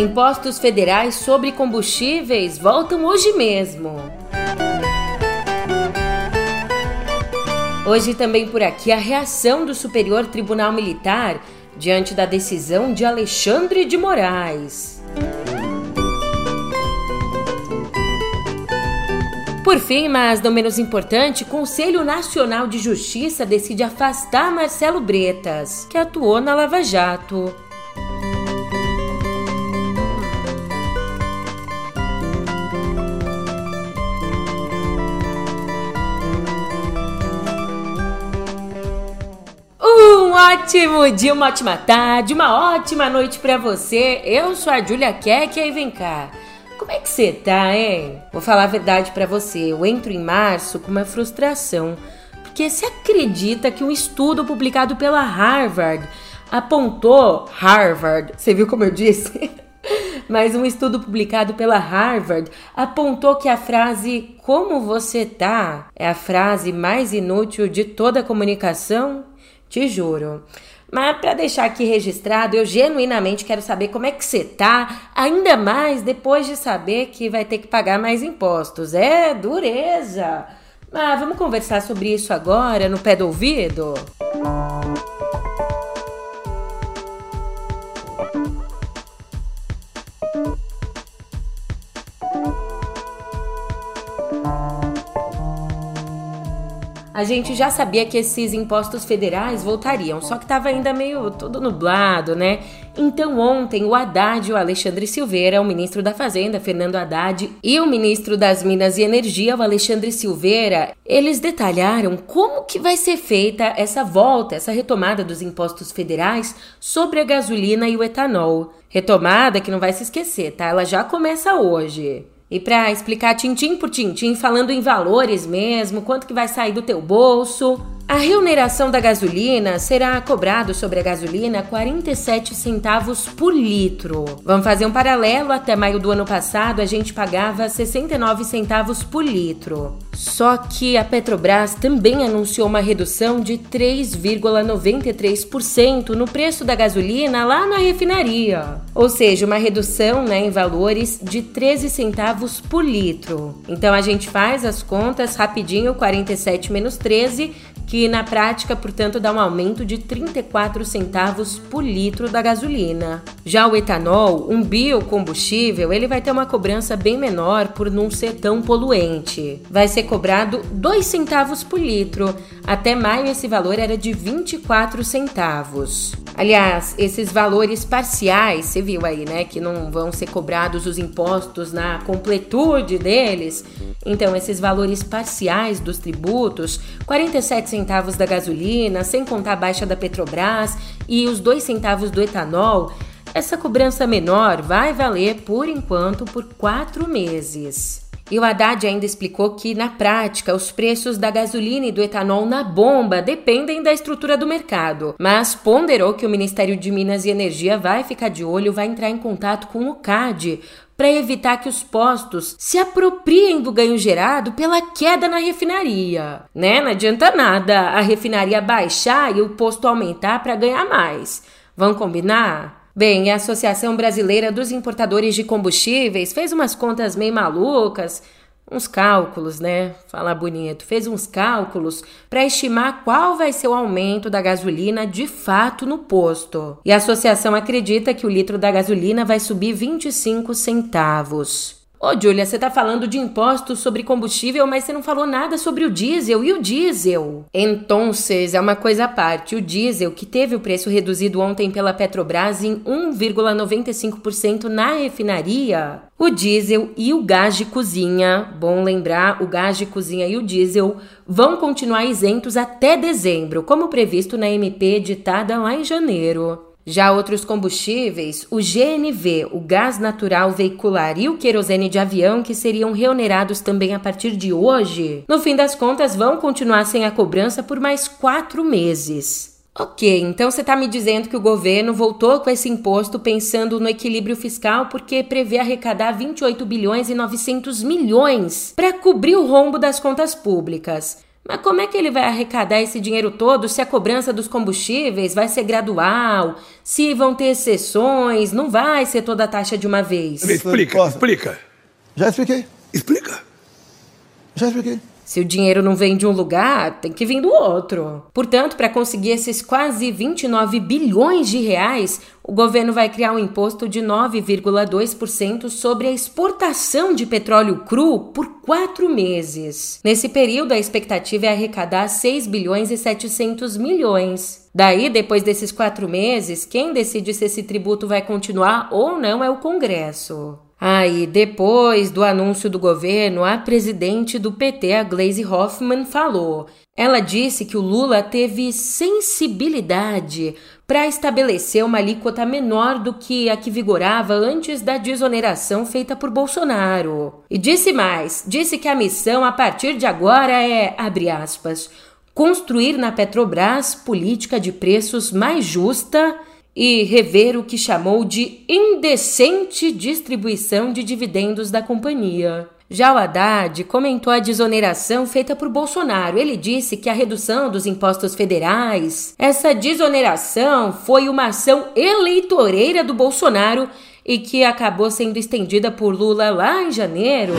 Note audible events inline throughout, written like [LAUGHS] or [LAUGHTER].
Impostos federais sobre combustíveis voltam hoje mesmo. Hoje também por aqui a reação do Superior Tribunal Militar diante da decisão de Alexandre de Moraes. Por fim, mas não menos importante, Conselho Nacional de Justiça decide afastar Marcelo Bretas, que atuou na Lava Jato. Ótimo dia, uma ótima tarde, uma ótima noite para você. Eu sou a Julia Keck e vem cá. Como é que você tá, hein? Vou falar a verdade para você. Eu entro em março com uma frustração. Porque você acredita que um estudo publicado pela Harvard apontou. Harvard, você viu como eu disse? [LAUGHS] Mas um estudo publicado pela Harvard apontou que a frase como você tá é a frase mais inútil de toda a comunicação? Te juro. Mas para deixar aqui registrado, eu genuinamente quero saber como é que você tá, ainda mais depois de saber que vai ter que pagar mais impostos. É dureza. Mas vamos conversar sobre isso agora no pé do ouvido? Música A gente já sabia que esses impostos federais voltariam, só que estava ainda meio tudo nublado, né? Então ontem o Haddad e o Alexandre Silveira, o ministro da Fazenda, Fernando Haddad, e o ministro das Minas e Energia, o Alexandre Silveira, eles detalharam como que vai ser feita essa volta, essa retomada dos impostos federais sobre a gasolina e o etanol. Retomada que não vai se esquecer, tá? Ela já começa hoje. E para explicar tintim por tintim, falando em valores mesmo, quanto que vai sair do teu bolso, a remuneração da gasolina será cobrado sobre a gasolina 47 centavos por litro. Vamos fazer um paralelo, até maio do ano passado a gente pagava 69 centavos por litro. Só que a Petrobras também anunciou uma redução de 3,93% no preço da gasolina lá na refinaria. Ou seja, uma redução né, em valores de 13 centavos por litro. Então a gente faz as contas rapidinho, 47 menos 13 que na prática, portanto, dá um aumento de 34 centavos por litro da gasolina. Já o etanol, um biocombustível, ele vai ter uma cobrança bem menor por não ser tão poluente. Vai ser cobrado 2 centavos por litro. Até maio esse valor era de 24 centavos. Aliás, esses valores parciais, você viu aí, né, que não vão ser cobrados os impostos na completude deles. Então, esses valores parciais dos tributos, 47 centavos da gasolina, sem contar a baixa da Petrobras e os 2 centavos do etanol, essa cobrança menor vai valer por enquanto por quatro meses. E o Haddad ainda explicou que, na prática, os preços da gasolina e do etanol na bomba dependem da estrutura do mercado, mas ponderou que o Ministério de Minas e Energia vai ficar de olho, vai entrar em contato com o CAD para evitar que os postos se apropriem do ganho gerado pela queda na refinaria. Né? Não adianta nada a refinaria baixar e o posto aumentar para ganhar mais. Vão combinar? Bem, a Associação Brasileira dos Importadores de Combustíveis fez umas contas meio malucas, uns cálculos, né? Falar bonito, fez uns cálculos para estimar qual vai ser o aumento da gasolina de fato no posto. E a associação acredita que o litro da gasolina vai subir 25 centavos. Ô, Julia, você tá falando de impostos sobre combustível, mas você não falou nada sobre o diesel. E o diesel? Então, é uma coisa à parte. O diesel, que teve o preço reduzido ontem pela Petrobras em 1,95% na refinaria, o diesel e o gás de cozinha, bom lembrar, o gás de cozinha e o diesel vão continuar isentos até dezembro, como previsto na MP editada lá em janeiro. Já outros combustíveis, o GNV, o gás natural veicular e o querosene de avião, que seriam reonerados também a partir de hoje, no fim das contas vão continuar sem a cobrança por mais quatro meses. Ok, então você está me dizendo que o governo voltou com esse imposto pensando no equilíbrio fiscal porque prevê arrecadar 28 bilhões e 900 milhões para cobrir o rombo das contas públicas. Mas como é que ele vai arrecadar esse dinheiro todo se a cobrança dos combustíveis vai ser gradual, se vão ter exceções, não vai ser toda a taxa de uma vez? Explica, explica. Já expliquei. Explica. Já expliquei. Se o dinheiro não vem de um lugar, tem que vir do outro. Portanto, para conseguir esses quase 29 bilhões de reais, o governo vai criar um imposto de 9,2% sobre a exportação de petróleo cru por quatro meses. Nesse período, a expectativa é arrecadar 6 bilhões e 700 milhões. Daí, depois desses quatro meses, quem decide se esse tributo vai continuar ou não é o Congresso. Aí, ah, depois do anúncio do governo, a presidente do PT, a Glaze Hoffman, falou. Ela disse que o Lula teve sensibilidade para estabelecer uma alíquota menor do que a que vigorava antes da desoneração feita por Bolsonaro. E disse mais: disse que a missão a partir de agora é, abre aspas, construir na Petrobras política de preços mais justa e rever o que chamou de indecente distribuição de dividendos da companhia. Já o Haddad comentou a desoneração feita por Bolsonaro. Ele disse que a redução dos impostos federais, essa desoneração foi uma ação eleitoreira do Bolsonaro e que acabou sendo estendida por Lula lá em janeiro.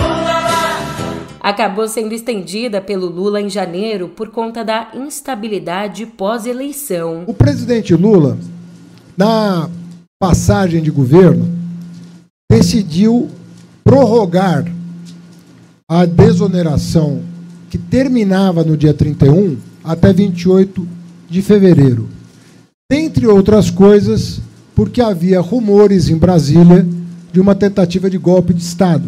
Acabou sendo estendida pelo Lula em janeiro por conta da instabilidade pós-eleição. O presidente Lula na passagem de governo, decidiu prorrogar a desoneração que terminava no dia 31 até 28 de fevereiro. Dentre outras coisas, porque havia rumores em Brasília de uma tentativa de golpe de Estado.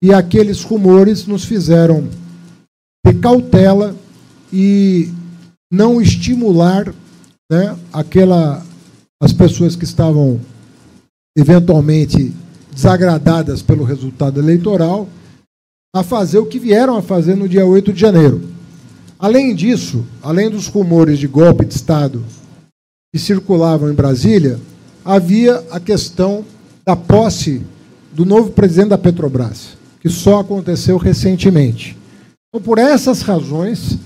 E aqueles rumores nos fizeram ter cautela e não estimular né, aquela as pessoas que estavam eventualmente desagradadas pelo resultado eleitoral a fazer o que vieram a fazer no dia 8 de janeiro. Além disso, além dos rumores de golpe de Estado que circulavam em Brasília, havia a questão da posse do novo presidente da Petrobras, que só aconteceu recentemente. Então, por essas razões,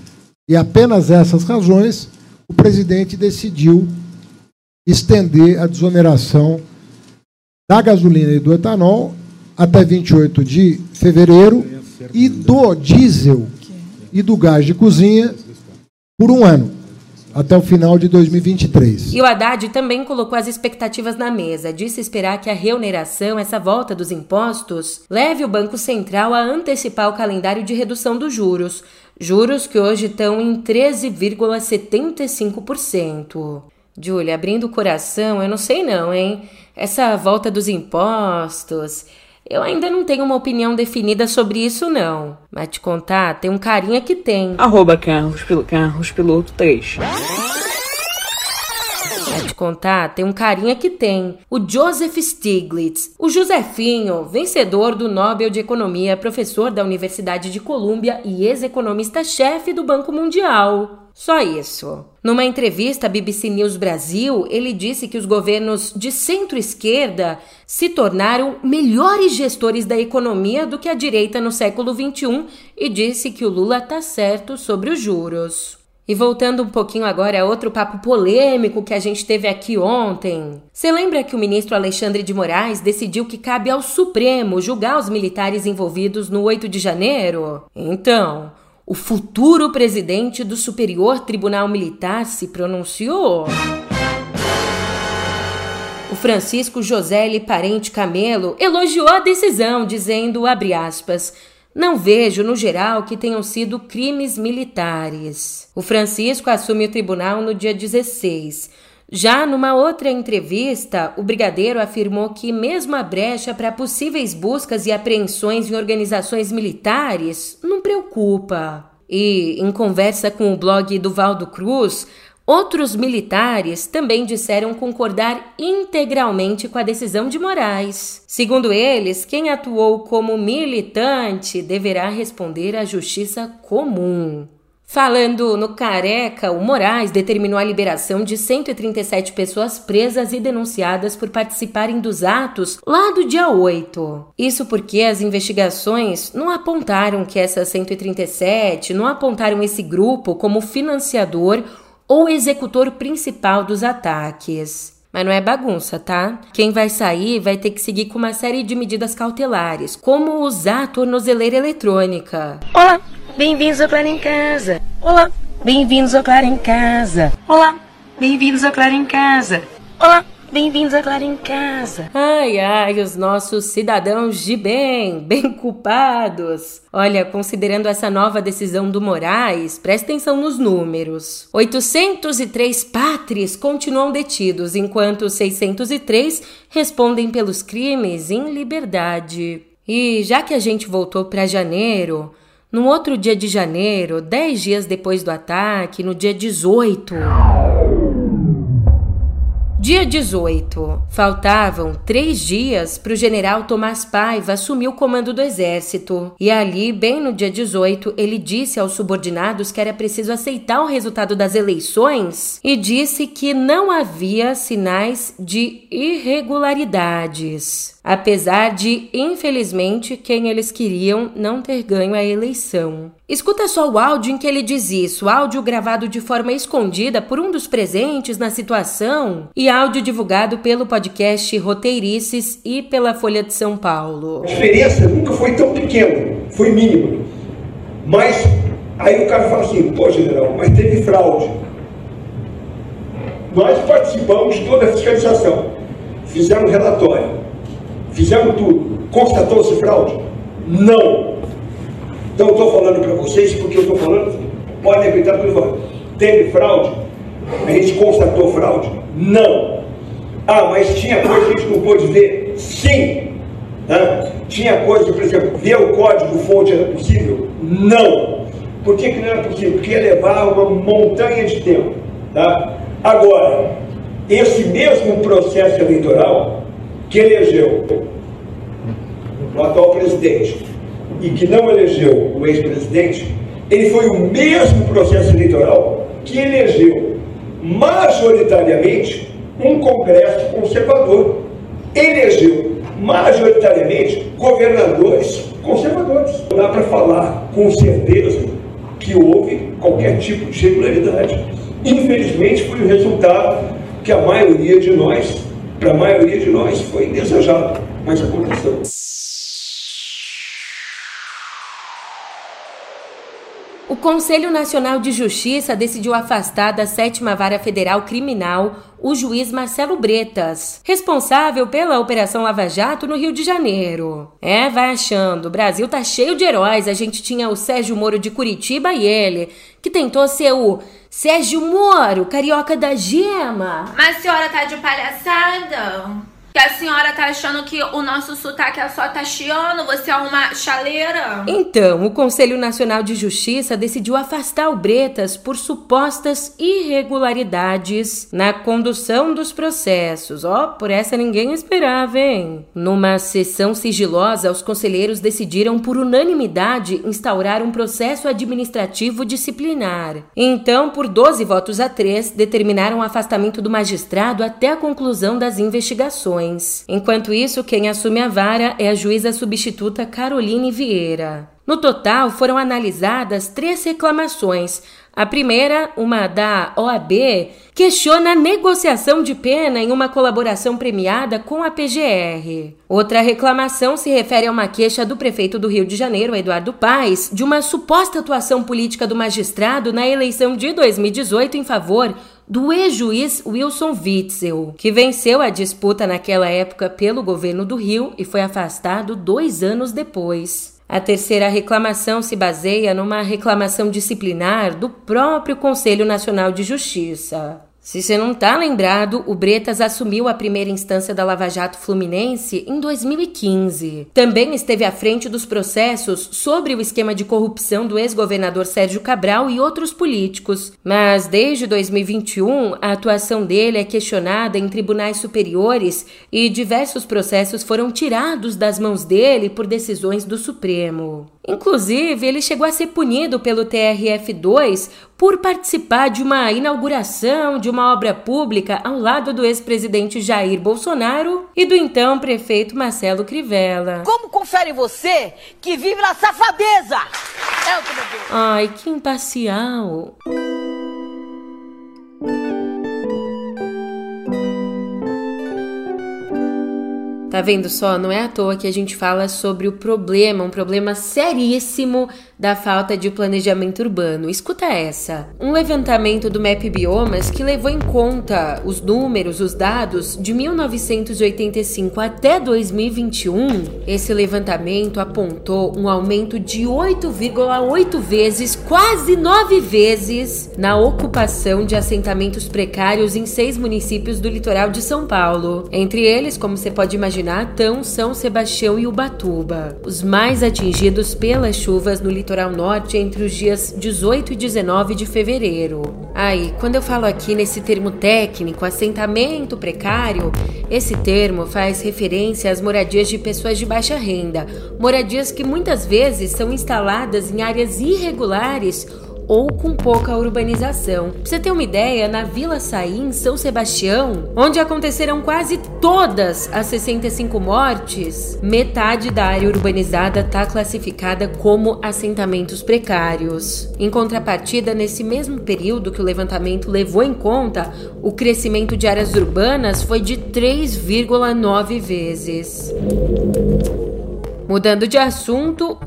e apenas essas razões, o presidente decidiu estender a desoneração da gasolina e do etanol até 28 de fevereiro e do diesel e do gás de cozinha por um ano, até o final de 2023. E o Haddad também colocou as expectativas na mesa. Disse esperar que a reoneração, essa volta dos impostos, leve o Banco Central a antecipar o calendário de redução dos juros. Juros que hoje estão em 13,75%. Júlia, abrindo o coração, eu não sei não, hein? Essa volta dos impostos. Eu ainda não tenho uma opinião definida sobre isso, não. Mas te contar, tem um carinha que tem. Arroba Carros, Carros Piloto 3 te contar, tem um carinha que tem, o Joseph Stiglitz, o Josefinho, vencedor do Nobel de Economia, professor da Universidade de Colômbia e ex-economista-chefe do Banco Mundial. Só isso. Numa entrevista à BBC News Brasil, ele disse que os governos de centro-esquerda se tornaram melhores gestores da economia do que a direita no século XXI e disse que o Lula está certo sobre os juros. E voltando um pouquinho agora a outro papo polêmico que a gente teve aqui ontem. Você lembra que o ministro Alexandre de Moraes decidiu que cabe ao Supremo julgar os militares envolvidos no 8 de janeiro? Então, o futuro presidente do Superior Tribunal Militar se pronunciou. O Francisco José. Parente Camelo elogiou a decisão, dizendo, abre aspas, não vejo, no geral, que tenham sido crimes militares. O Francisco assume o tribunal no dia 16. Já numa outra entrevista, o brigadeiro afirmou que, mesmo a brecha para possíveis buscas e apreensões em organizações militares, não preocupa. E, em conversa com o blog do Valdo Cruz, Outros militares também disseram concordar integralmente com a decisão de Moraes. Segundo eles, quem atuou como militante deverá responder à justiça comum. Falando no Careca, o Moraes determinou a liberação de 137 pessoas presas e denunciadas por participarem dos atos lá do dia 8. Isso porque as investigações não apontaram que essas 137, não apontaram esse grupo como financiador ou executor principal dos ataques. Mas não é bagunça, tá? Quem vai sair vai ter que seguir com uma série de medidas cautelares, como usar a tornozeleira eletrônica. Olá, bem-vindos ao Claro em Casa. Olá, bem-vindos ao Claro em Casa. Olá, bem-vindos ao Claro em Casa. Olá, Bem-vindos a Clara em Casa. Ai, ai, os nossos cidadãos de bem, [LAUGHS] bem culpados. Olha, considerando essa nova decisão do Moraes, presta atenção nos números. 803 pátres continuam detidos, enquanto 603 respondem pelos crimes em liberdade. E já que a gente voltou para janeiro, no outro dia de janeiro, 10 dias depois do ataque, no dia 18. Dia 18. Faltavam três dias para o general Tomás Paiva assumir o comando do exército. E ali, bem no dia 18, ele disse aos subordinados que era preciso aceitar o resultado das eleições e disse que não havia sinais de irregularidades apesar de, infelizmente, quem eles queriam não ter ganho a eleição. Escuta só o áudio em que ele diz isso, áudio gravado de forma escondida por um dos presentes na situação e áudio divulgado pelo podcast Roteirices e pela Folha de São Paulo. A diferença nunca foi tão pequena, foi mínima. Mas aí o cara fala assim, pô general, mas teve fraude. Nós participamos de toda a fiscalização, fizemos relatório Fizemos tudo. Constatou-se fraude? Não. Então estou falando para vocês porque eu estou falando, podem acreditar tudo falando. Teve fraude? A gente constatou fraude? Não. Ah, mas tinha coisa que a gente não pôde ver? Sim. Tinha coisa, por exemplo, ver o código fonte era possível? Não. Por que, que não era possível? Porque ia levar uma montanha de tempo. Tá? Agora, esse mesmo processo eleitoral que elegeu o atual presidente e que não elegeu o ex-presidente, ele foi o mesmo processo eleitoral que elegeu majoritariamente um Congresso conservador. Elegeu majoritariamente governadores conservadores. Não dá para falar com certeza que houve qualquer tipo de irregularidade. Infelizmente, foi o resultado que a maioria de nós para a maioria de nós foi indesejado, mas aconteceu. O Conselho Nacional de Justiça decidiu afastar da Sétima Vara Federal Criminal o juiz Marcelo Bretas, responsável pela Operação Lava Jato no Rio de Janeiro. É, vai achando, o Brasil tá cheio de heróis. A gente tinha o Sérgio Moro de Curitiba e ele, que tentou ser o Sérgio Moro, carioca da gema. Mas a senhora tá de palhaçada? Que a senhora tá achando que o nosso sotaque é só tachiano, você é uma chaleira? Então, o Conselho Nacional de Justiça decidiu afastar o Bretas por supostas irregularidades na condução dos processos. Ó, oh, por essa ninguém esperava, hein? Numa sessão sigilosa, os conselheiros decidiram por unanimidade instaurar um processo administrativo disciplinar. Então, por 12 votos a 3, determinaram o afastamento do magistrado até a conclusão das investigações. Enquanto isso, quem assume a vara é a juíza substituta Caroline Vieira. No total, foram analisadas três reclamações. A primeira, uma da OAB, questiona a negociação de pena em uma colaboração premiada com a PGR. Outra reclamação se refere a uma queixa do prefeito do Rio de Janeiro, Eduardo Paes, de uma suposta atuação política do magistrado na eleição de 2018 em favor do ex-juiz Wilson Witzel, que venceu a disputa naquela época pelo governo do Rio e foi afastado dois anos depois. A terceira reclamação se baseia numa reclamação disciplinar do próprio Conselho Nacional de Justiça. Se você não está lembrado, o Bretas assumiu a primeira instância da Lava Jato Fluminense em 2015. Também esteve à frente dos processos sobre o esquema de corrupção do ex-governador Sérgio Cabral e outros políticos. Mas desde 2021, a atuação dele é questionada em tribunais superiores e diversos processos foram tirados das mãos dele por decisões do Supremo. Inclusive, ele chegou a ser punido pelo TRF2 por participar de uma inauguração de uma obra pública ao lado do ex-presidente Jair Bolsonaro e do então prefeito Marcelo Crivella. Como confere você que vive na safadeza? É o que eu Ai, que imparcial. Tá vendo só? Não é à toa que a gente fala sobre o problema, um problema seríssimo da falta de planejamento urbano. Escuta essa. Um levantamento do MAP Biomas que levou em conta os números, os dados de 1985 até 2021. Esse levantamento apontou um aumento de 8,8 vezes, quase 9 vezes, na ocupação de assentamentos precários em seis municípios do litoral de São Paulo. Entre eles, como você pode imaginar, estão São Sebastião e Ubatuba, os mais atingidos pelas chuvas no litoral litoral norte entre os dias 18 e 19 de fevereiro. Aí, quando eu falo aqui nesse termo técnico, assentamento precário, esse termo faz referência às moradias de pessoas de baixa renda, moradias que muitas vezes são instaladas em áreas irregulares ou com pouca urbanização. Pra você ter uma ideia, na Vila Saí, em São Sebastião, onde aconteceram quase todas as 65 mortes, metade da área urbanizada está classificada como assentamentos precários. Em contrapartida, nesse mesmo período que o levantamento levou em conta, o crescimento de áreas urbanas foi de 3,9 vezes. Mudando de assunto,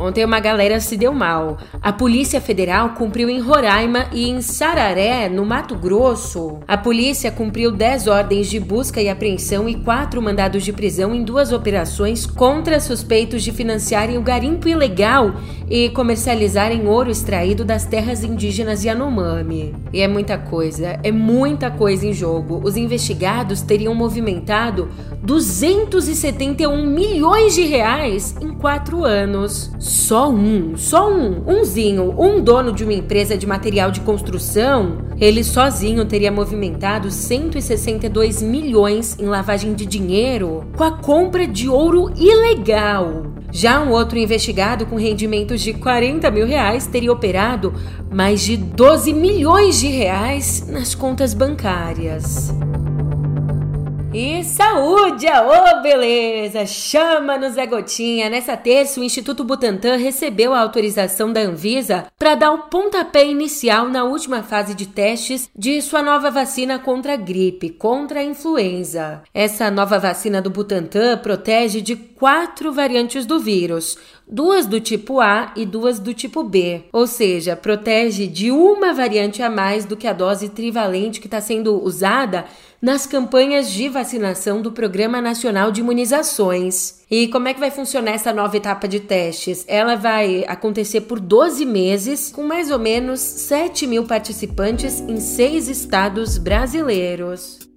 Ontem uma galera se deu mal. A Polícia Federal cumpriu em Roraima e em Sararé, no Mato Grosso. A polícia cumpriu 10 ordens de busca e apreensão e quatro mandados de prisão em duas operações contra suspeitos de financiarem o garimpo ilegal e comercializarem ouro extraído das terras indígenas Yanomami. E é muita coisa, é muita coisa em jogo. Os investigados teriam movimentado 271 milhões de reais em quatro anos. Só um, só um, umzinho, um dono de uma empresa de material de construção, ele sozinho teria movimentado 162 milhões em lavagem de dinheiro com a compra de ouro ilegal. Já um outro investigado com rendimentos de 40 mil reais teria operado mais de 12 milhões de reais nas contas bancárias. E saúde! Ô, beleza! Chama-nos Zé Gotinha! Nessa terça, o Instituto Butantan recebeu a autorização da Anvisa para dar o pontapé inicial na última fase de testes de sua nova vacina contra a gripe, contra a influenza. Essa nova vacina do Butantan protege de quatro variantes do vírus, duas do tipo A e duas do tipo B, ou seja, protege de uma variante a mais do que a dose trivalente que está sendo usada nas campanhas de vacinação do Programa Nacional de Imunizações. E como é que vai funcionar essa nova etapa de testes? Ela vai acontecer por 12 meses, com mais ou menos 7 mil participantes em seis estados brasileiros.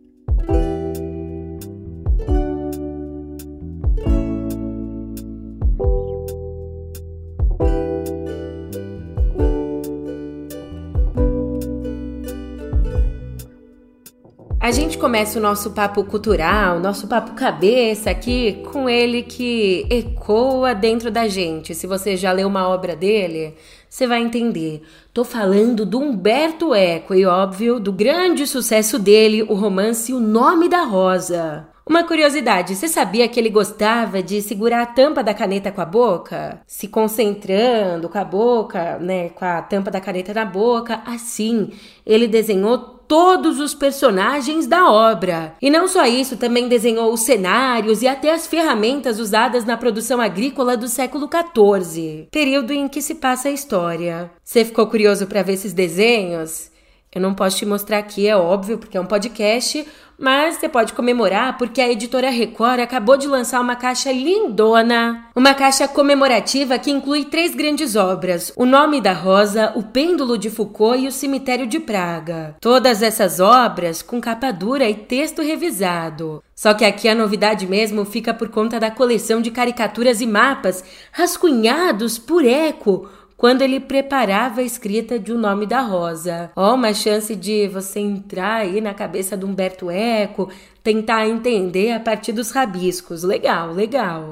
A gente começa o nosso papo cultural, nosso papo cabeça aqui com ele que ecoa dentro da gente. Se você já leu uma obra dele, você vai entender. Tô falando do Humberto Eco e, óbvio, do grande sucesso dele, o romance O Nome da Rosa. Uma curiosidade, você sabia que ele gostava de segurar a tampa da caneta com a boca? Se concentrando com a boca, né, com a tampa da caneta na boca, assim, ele desenhou todos os personagens da obra. E não só isso, também desenhou os cenários e até as ferramentas usadas na produção agrícola do século XIV, período em que se passa a história. Você ficou curioso para ver esses desenhos? Eu não posso te mostrar aqui, é óbvio, porque é um podcast, mas você pode comemorar porque a editora Record acabou de lançar uma caixa lindona. Uma caixa comemorativa que inclui três grandes obras: O Nome da Rosa, O Pêndulo de Foucault e O Cemitério de Praga. Todas essas obras com capa dura e texto revisado. Só que aqui a novidade mesmo fica por conta da coleção de caricaturas e mapas rascunhados por Eco quando ele preparava a escrita de O Nome da Rosa. Ó, oh, uma chance de você entrar aí na cabeça do Humberto Eco, tentar entender a partir dos rabiscos. Legal, legal.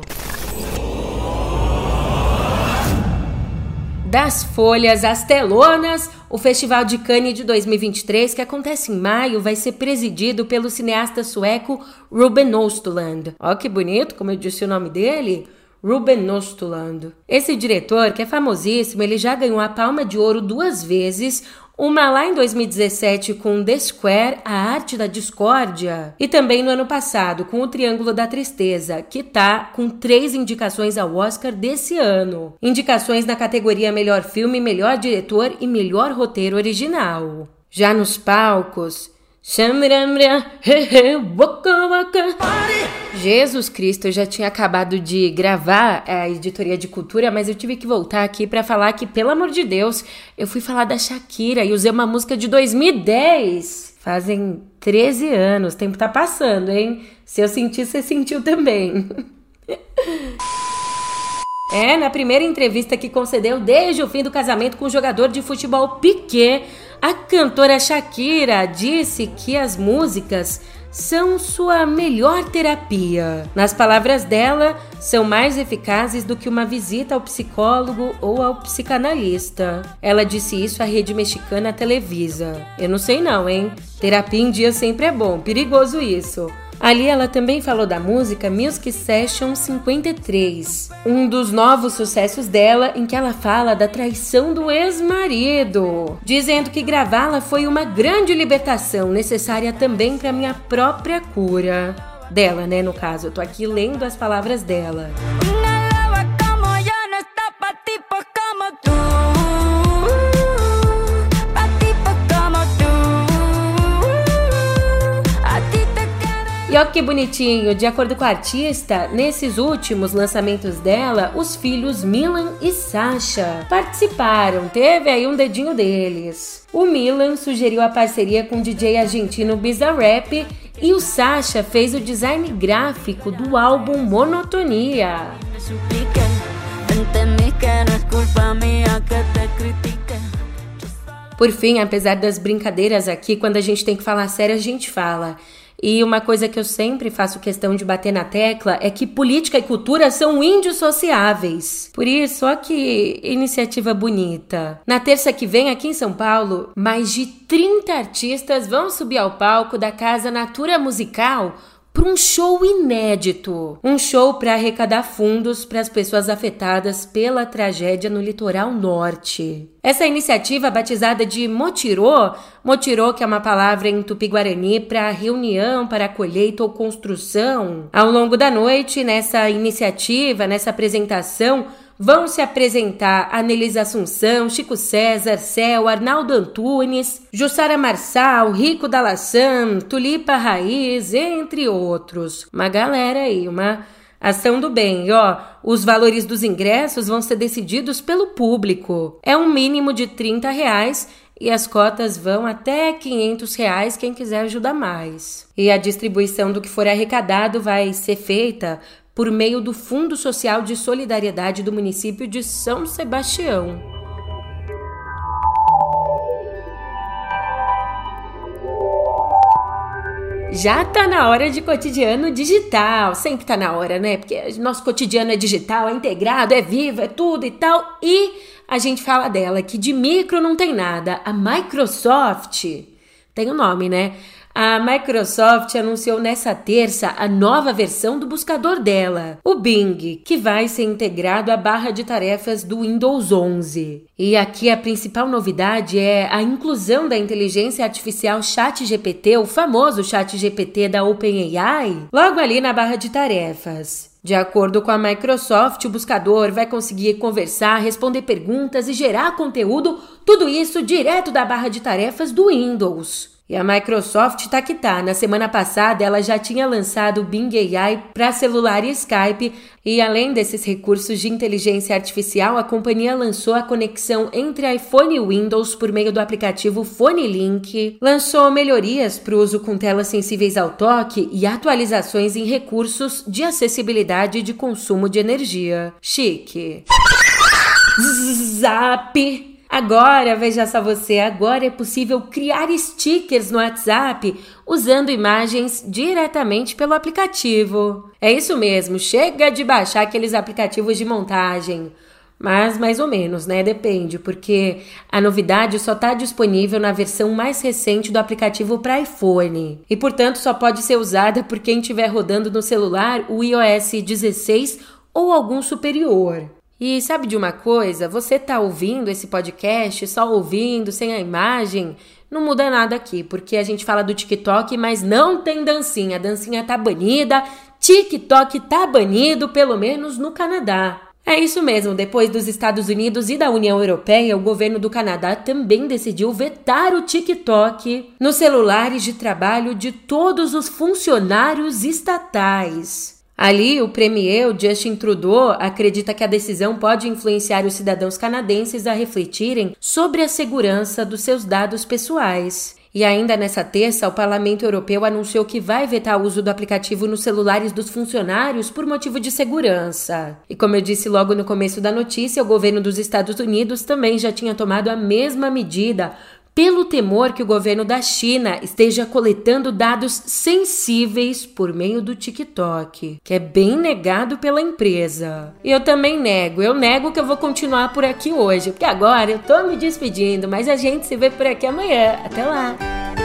das folhas às telonas, o Festival de Cannes de 2023, que acontece em maio, vai ser presidido pelo cineasta sueco Ruben Östlund. Ó que bonito, como eu disse o nome dele. Ruben Östlund. Esse diretor, que é famosíssimo, ele já ganhou a Palma de Ouro duas vezes, uma lá em 2017 com The Square, A Arte da Discórdia, e também no ano passado com O Triângulo da Tristeza, que tá com três indicações ao Oscar desse ano. Indicações na categoria Melhor Filme, Melhor Diretor e Melhor Roteiro Original. Já nos palcos, Jesus Cristo, eu já tinha acabado de gravar a editoria de cultura, mas eu tive que voltar aqui para falar que, pelo amor de Deus, eu fui falar da Shakira e usei uma música de 2010. Fazem 13 anos, o tempo tá passando, hein? Se eu sentir, você sentiu também. [LAUGHS] É, na primeira entrevista que concedeu desde o fim do casamento com o jogador de futebol Piquet, a cantora Shakira disse que as músicas são sua melhor terapia. Nas palavras dela, são mais eficazes do que uma visita ao psicólogo ou ao psicanalista. Ela disse isso à rede mexicana Televisa. Eu não sei não, hein? Terapia em dia sempre é bom, perigoso isso. Ali ela também falou da música Music Session 53, um dos novos sucessos dela em que ela fala da traição do ex-marido, dizendo que gravá-la foi uma grande libertação necessária também para minha própria cura. Dela, né, no caso, eu tô aqui lendo as palavras dela. Olha que bonitinho, de acordo com a artista, nesses últimos lançamentos dela, os filhos Milan e Sasha participaram, teve aí um dedinho deles. O Milan sugeriu a parceria com o DJ argentino Bizarrap e o Sasha fez o design gráfico do álbum Monotonia. Por fim, apesar das brincadeiras aqui, quando a gente tem que falar sério, a gente fala. E uma coisa que eu sempre faço questão de bater na tecla é que política e cultura são indissociáveis. Por isso, ó que iniciativa bonita. Na terça que vem, aqui em São Paulo, mais de 30 artistas vão subir ao palco da Casa Natura Musical para um show inédito. Um show para arrecadar fundos para as pessoas afetadas pela tragédia no litoral norte. Essa iniciativa, batizada de Motirô, Motirô que é uma palavra em tupi-guarani para reunião, para colheita ou construção. Ao longo da noite, nessa iniciativa, nessa apresentação, vão se apresentar Anelisa Assunção, Chico César, Céu, Arnaldo Antunes, Jussara Marçal, Rico Dalassan, Tulipa Raiz, entre outros. Uma galera aí, uma ação do bem. E ó, os valores dos ingressos vão ser decididos pelo público. É um mínimo de 30 reais e as cotas vão até 500 reais quem quiser ajudar mais. E a distribuição do que for arrecadado vai ser feita por meio do Fundo Social de Solidariedade do município de São Sebastião. Já tá na hora de cotidiano digital. Sempre tá na hora, né? Porque nosso cotidiano é digital, é integrado, é vivo, é tudo e tal. E a gente fala dela que de micro não tem nada. A Microsoft tem o um nome, né? A Microsoft anunciou nessa terça a nova versão do buscador dela, o Bing, que vai ser integrado à barra de tarefas do Windows 11. E aqui a principal novidade é a inclusão da inteligência artificial ChatGPT, o famoso ChatGPT da OpenAI, logo ali na barra de tarefas. De acordo com a Microsoft, o buscador vai conseguir conversar, responder perguntas e gerar conteúdo, tudo isso direto da barra de tarefas do Windows. E a Microsoft tá que tá. Na semana passada, ela já tinha lançado o Bing AI para celular e Skype, e além desses recursos de inteligência artificial, a companhia lançou a conexão entre iPhone e Windows por meio do aplicativo Phone Link, lançou melhorias para o uso com telas sensíveis ao toque e atualizações em recursos de acessibilidade e de consumo de energia. Chique. Zap! Agora, veja só você, agora é possível criar stickers no WhatsApp usando imagens diretamente pelo aplicativo. É isso mesmo, chega de baixar aqueles aplicativos de montagem. Mas mais ou menos, né? Depende, porque a novidade só está disponível na versão mais recente do aplicativo para iPhone e, portanto, só pode ser usada por quem estiver rodando no celular o iOS 16 ou algum superior. E sabe de uma coisa? Você tá ouvindo esse podcast só ouvindo, sem a imagem? Não muda nada aqui, porque a gente fala do TikTok, mas não tem dancinha. A dancinha tá banida, TikTok tá banido, pelo menos no Canadá. É isso mesmo, depois dos Estados Unidos e da União Europeia, o governo do Canadá também decidiu vetar o TikTok nos celulares de trabalho de todos os funcionários estatais. Ali, o premier Justin Trudeau acredita que a decisão pode influenciar os cidadãos canadenses a refletirem sobre a segurança dos seus dados pessoais. E ainda nessa terça, o Parlamento Europeu anunciou que vai vetar o uso do aplicativo nos celulares dos funcionários por motivo de segurança. E como eu disse logo no começo da notícia, o governo dos Estados Unidos também já tinha tomado a mesma medida pelo temor que o governo da China esteja coletando dados sensíveis por meio do TikTok, que é bem negado pela empresa. E eu também nego, eu nego que eu vou continuar por aqui hoje, porque agora eu tô me despedindo, mas a gente se vê por aqui amanhã. Até lá!